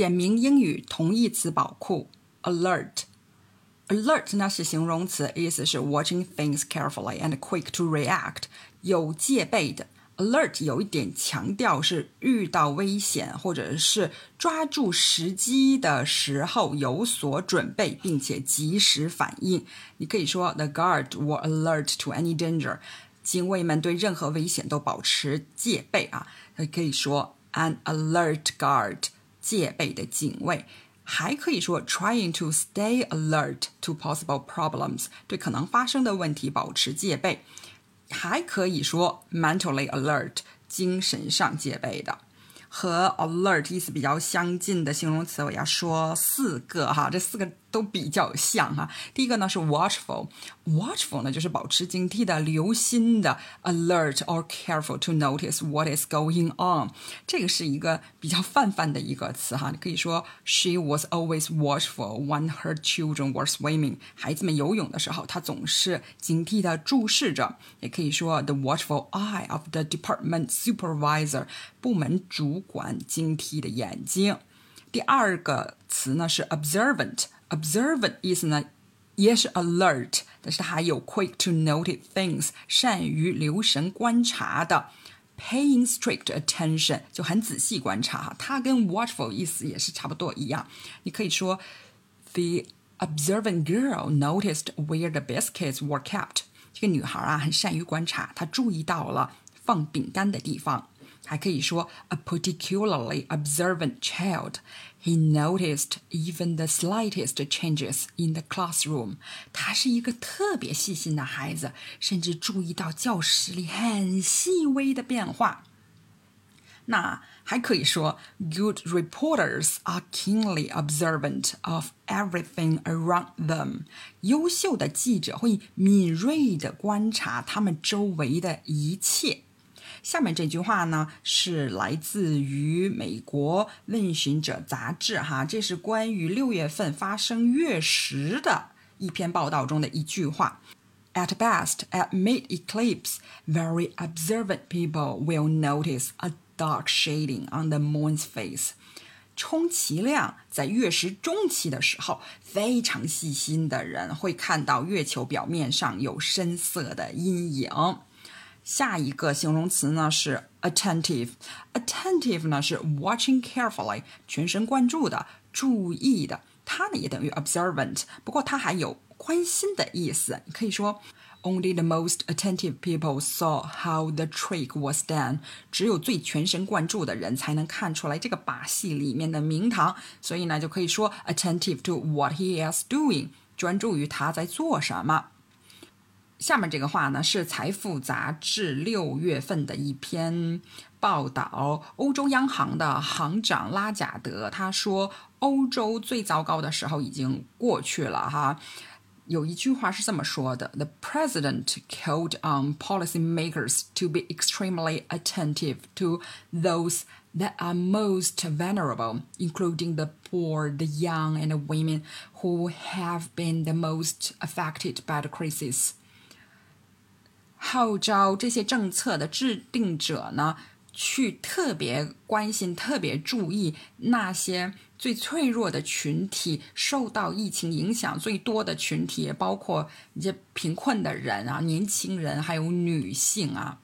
简明英语同义词宝库：alert。alert 呢是形容词，意思是 watching things carefully and quick to react，有戒备的。alert 有一点强调是遇到危险或者是抓住时机的时候有所准备，并且及时反应。你可以说 The guard were alert to any danger，警卫们对任何危险都保持戒备啊。还可以说 An alert guard，戒备的警卫。还可以说 trying to stay alert to possible problems，对可能发生的问题保持戒备。还可以说 mentally alert，精神上戒备的。和 alert 意思比较相近的形容词，我要说四个哈，这四个都比较像哈。第一个呢是 watchful，watchful 呢就是保持警惕的、留心的，alert or careful to notice what is going on。这个是一个比较泛泛的一个词哈，你可以说 she was always watchful when her children were swimming。孩子们游泳的时候，她总是警惕的注视着。也可以说 the watchful eye of the department supervisor，部门主管警惕的眼睛。第二个词呢是 observant observant，observant 意思呢也是 alert，但是它还有 quick to notice things，善于留神观察的，paying strict attention 就很仔细观察哈。它跟 watchful 意思也是差不多一样。你可以说 the observant girl noticed where the biscuits were kept。这个女孩啊很善于观察，她注意到了放饼干的地方。 还可以说 a particularly observant child. He noticed even the slightest changes in the classroom. 他是一个特别细心的孩子，甚至注意到教室里很细微的变化。那还可以说，good reporters are keenly observant of everything around them。优秀的记者会敏锐地观察他们周围的一切。 下面这句话呢，是来自于美国《问询者》杂志，哈，这是关于六月份发生月食的一篇报道中的一句话。At best, at mid-eclipse, very observant people will notice a dark shading on the moon's face. 充其量在月食中期的时候，非常细心的人会看到月球表面上有深色的阴影。下一个形容词呢是 attentive，attentive 呢是 watching carefully，全神贯注的、注意的。它呢也等于 observant，不过它还有关心的意思。你可以说 only the most attentive people saw how the trick was done。只有最全神贯注的人才能看出来这个把戏里面的名堂。所以呢就可以说 attentive to what he is doing，专注于他在做什么。下面这个话呢，是《财富》杂志六月份的一篇报道。欧洲央行的行长拉贾德他说：“欧洲最糟糕的时候已经过去了。”哈，有一句话是这么说的：“The president called on policymakers to be extremely attentive to those that are most vulnerable, including the poor, the young, and the women who have been the most affected by the crisis.” 号召这些政策的制定者呢，去特别关心、特别注意那些最脆弱的群体，受到疫情影响最多的群体，包括一些贫困的人啊、年轻人，还有女性啊。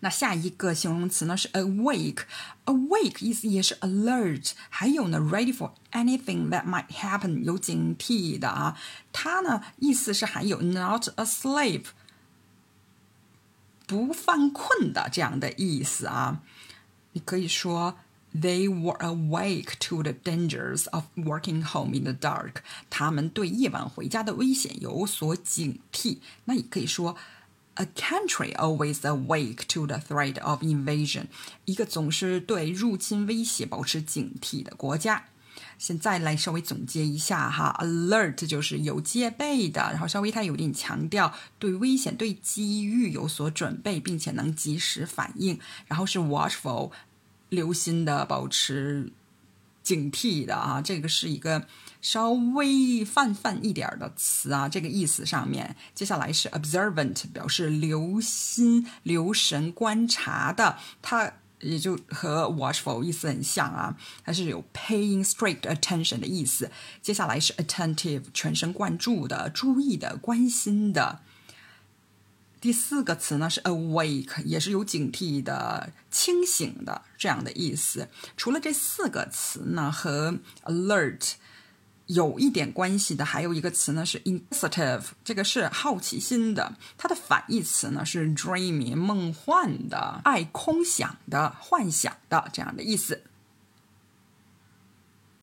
那下一个形容词呢是 awake，awake 意思也是 alert，还有呢 ready for anything that might happen，有警惕的啊。它呢意思是还有 not asleep。不犯困的这样的意思啊，你可以说 They were awake to the dangers of working home in the dark。他们对夜晚回家的危险有所警惕。那也可以说 A country always awake to the threat of invasion。一个总是对入侵威胁保持警惕的国家。现在来稍微总结一下哈，alert 就是有戒备的，然后稍微它有点强调对危险、对机遇有所准备，并且能及时反应。然后是 watchful，留心的、保持警惕的啊，这个是一个稍微泛泛一点的词啊，这个意思上面。接下来是 observant，表示留心、留神、观察的，它。也就和 watchful 意思很像啊，它是有 paying strict attention 的意思。接下来是 attentive，全神贯注的、注意的、关心的。第四个词呢是 awake，也是有警惕的、清醒的这样的意思。除了这四个词呢，和 alert。有一点关系的，还有一个词呢是 inquisitive，这个是好奇心的。它的反义词呢是 dreamy，梦幻的、爱空想的、幻想的这样的意思。